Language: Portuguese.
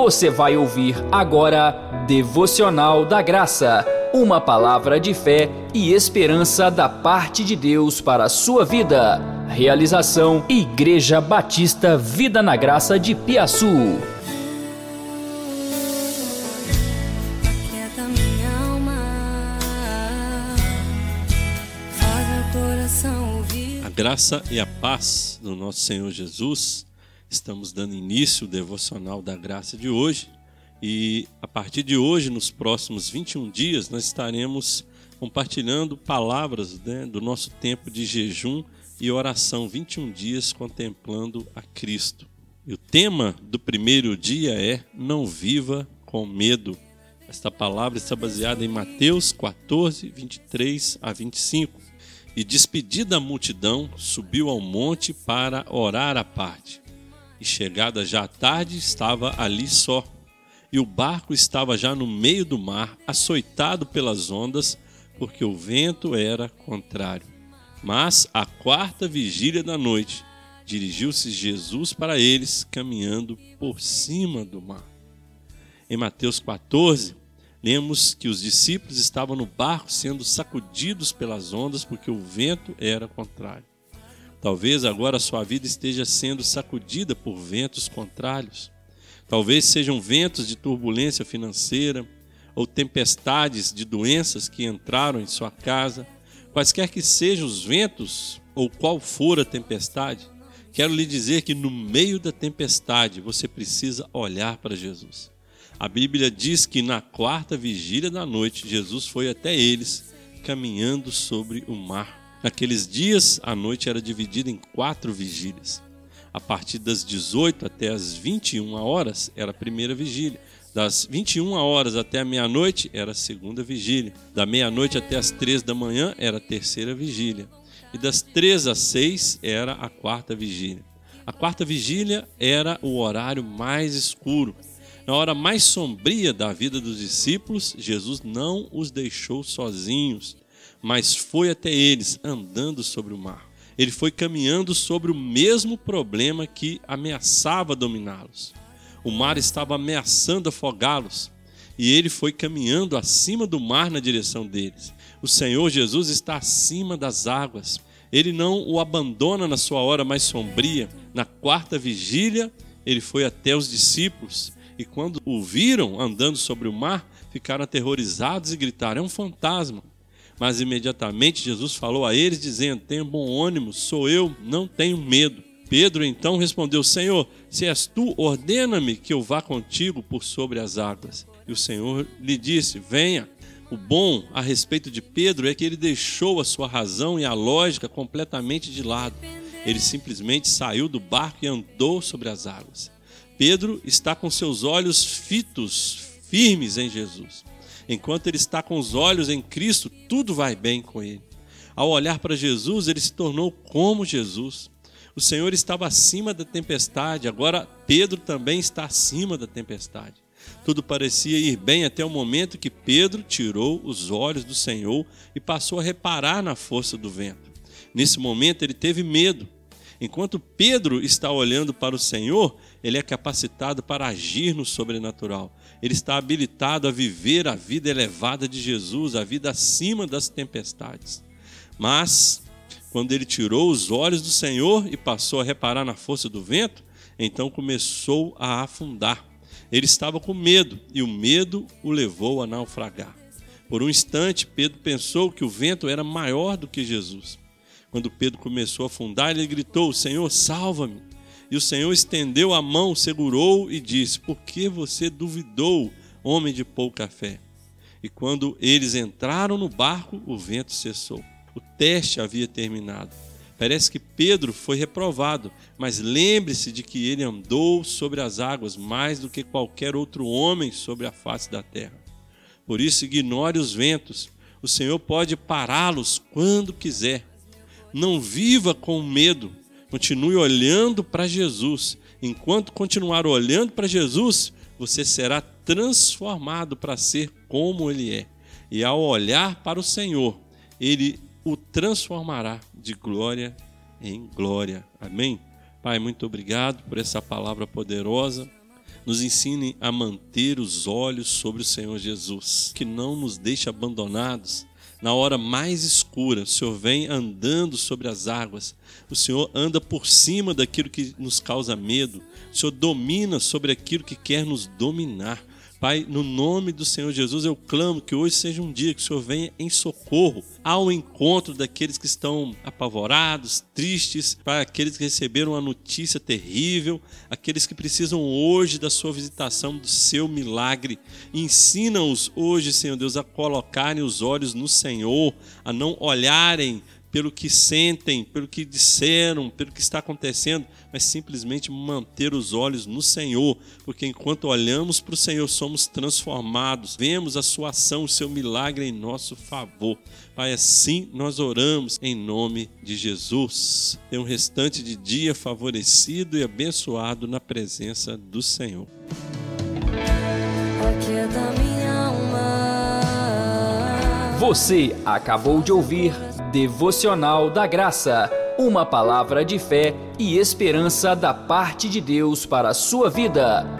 Você vai ouvir agora Devocional da Graça, uma palavra de fé e esperança da parte de Deus para a sua vida. Realização Igreja Batista Vida na Graça de Piaçu. A graça e a paz do nosso Senhor Jesus. Estamos dando início ao devocional da graça de hoje e a partir de hoje, nos próximos 21 dias, nós estaremos compartilhando palavras né, do nosso tempo de jejum e oração 21 dias contemplando a Cristo. E o tema do primeiro dia é Não viva com medo. Esta palavra está baseada em Mateus 14, 23 a 25. E despedida a multidão, subiu ao monte para orar à parte. E chegada já a tarde, estava ali só. E o barco estava já no meio do mar, açoitado pelas ondas, porque o vento era contrário. Mas, à quarta vigília da noite, dirigiu-se Jesus para eles, caminhando por cima do mar. Em Mateus 14, lemos que os discípulos estavam no barco sendo sacudidos pelas ondas, porque o vento era contrário. Talvez agora sua vida esteja sendo sacudida por ventos contrários. Talvez sejam ventos de turbulência financeira ou tempestades de doenças que entraram em sua casa. Quaisquer que sejam os ventos ou qual for a tempestade, quero lhe dizer que no meio da tempestade você precisa olhar para Jesus. A Bíblia diz que na quarta vigília da noite Jesus foi até eles caminhando sobre o mar. Naqueles dias, a noite era dividida em quatro vigílias. A partir das 18 até as 21 horas era a primeira vigília. Das 21 horas até a meia-noite era a segunda vigília. Da meia-noite até as 3 da manhã era a terceira vigília. E das 3 às 6 era a quarta vigília. A quarta vigília era o horário mais escuro. Na hora mais sombria da vida dos discípulos, Jesus não os deixou sozinhos mas foi até eles andando sobre o mar. Ele foi caminhando sobre o mesmo problema que ameaçava dominá-los. O mar estava ameaçando afogá-los e ele foi caminhando acima do mar na direção deles. O Senhor Jesus está acima das águas. Ele não o abandona na sua hora mais sombria. Na quarta vigília, ele foi até os discípulos e quando o viram andando sobre o mar, ficaram aterrorizados e gritaram: É um fantasma. Mas imediatamente Jesus falou a eles, dizendo: Tenha bom ânimo, sou eu, não tenho medo. Pedro então respondeu: Senhor, se és tu, ordena-me que eu vá contigo por sobre as águas. E o Senhor lhe disse: Venha. O bom a respeito de Pedro é que ele deixou a sua razão e a lógica completamente de lado. Ele simplesmente saiu do barco e andou sobre as águas. Pedro está com seus olhos fitos, firmes em Jesus. Enquanto ele está com os olhos em Cristo, tudo vai bem com ele. Ao olhar para Jesus, ele se tornou como Jesus. O Senhor estava acima da tempestade, agora Pedro também está acima da tempestade. Tudo parecia ir bem até o momento que Pedro tirou os olhos do Senhor e passou a reparar na força do vento. Nesse momento ele teve medo. Enquanto Pedro está olhando para o Senhor, ele é capacitado para agir no sobrenatural ele está habilitado a viver a vida elevada de Jesus, a vida acima das tempestades. Mas, quando ele tirou os olhos do Senhor e passou a reparar na força do vento, então começou a afundar. Ele estava com medo e o medo o levou a naufragar. Por um instante, Pedro pensou que o vento era maior do que Jesus. Quando Pedro começou a afundar, ele gritou: Senhor, salva-me. E o Senhor estendeu a mão, segurou e disse: Por que você duvidou, homem de pouca fé? E quando eles entraram no barco, o vento cessou. O teste havia terminado. Parece que Pedro foi reprovado, mas lembre-se de que ele andou sobre as águas mais do que qualquer outro homem sobre a face da terra. Por isso, ignore os ventos. O Senhor pode pará-los quando quiser. Não viva com medo, Continue olhando para Jesus. Enquanto continuar olhando para Jesus, você será transformado para ser como Ele é. E ao olhar para o Senhor, Ele o transformará de glória em glória. Amém? Pai, muito obrigado por essa palavra poderosa. nos ensine a manter os olhos sobre o Senhor Jesus, que não nos deixe abandonados. Na hora mais escura, o Senhor vem andando sobre as águas, o Senhor anda por cima daquilo que nos causa medo, o Senhor domina sobre aquilo que quer nos dominar. Pai, no nome do Senhor Jesus, eu clamo que hoje seja um dia que o Senhor venha em socorro ao encontro daqueles que estão apavorados, tristes, para aqueles que receberam uma notícia terrível, aqueles que precisam hoje da sua visitação, do seu milagre. Ensina-os hoje, Senhor Deus, a colocarem os olhos no Senhor, a não olharem pelo que sentem, pelo que disseram, pelo que está acontecendo, mas simplesmente manter os olhos no Senhor, porque enquanto olhamos para o Senhor, somos transformados, vemos a sua ação, o seu milagre em nosso favor. Pai, assim nós oramos em nome de Jesus. Tenha um restante de dia favorecido e abençoado na presença do Senhor. Alma. Você acabou de ouvir Devocional da Graça, uma palavra de fé e esperança da parte de Deus para a sua vida.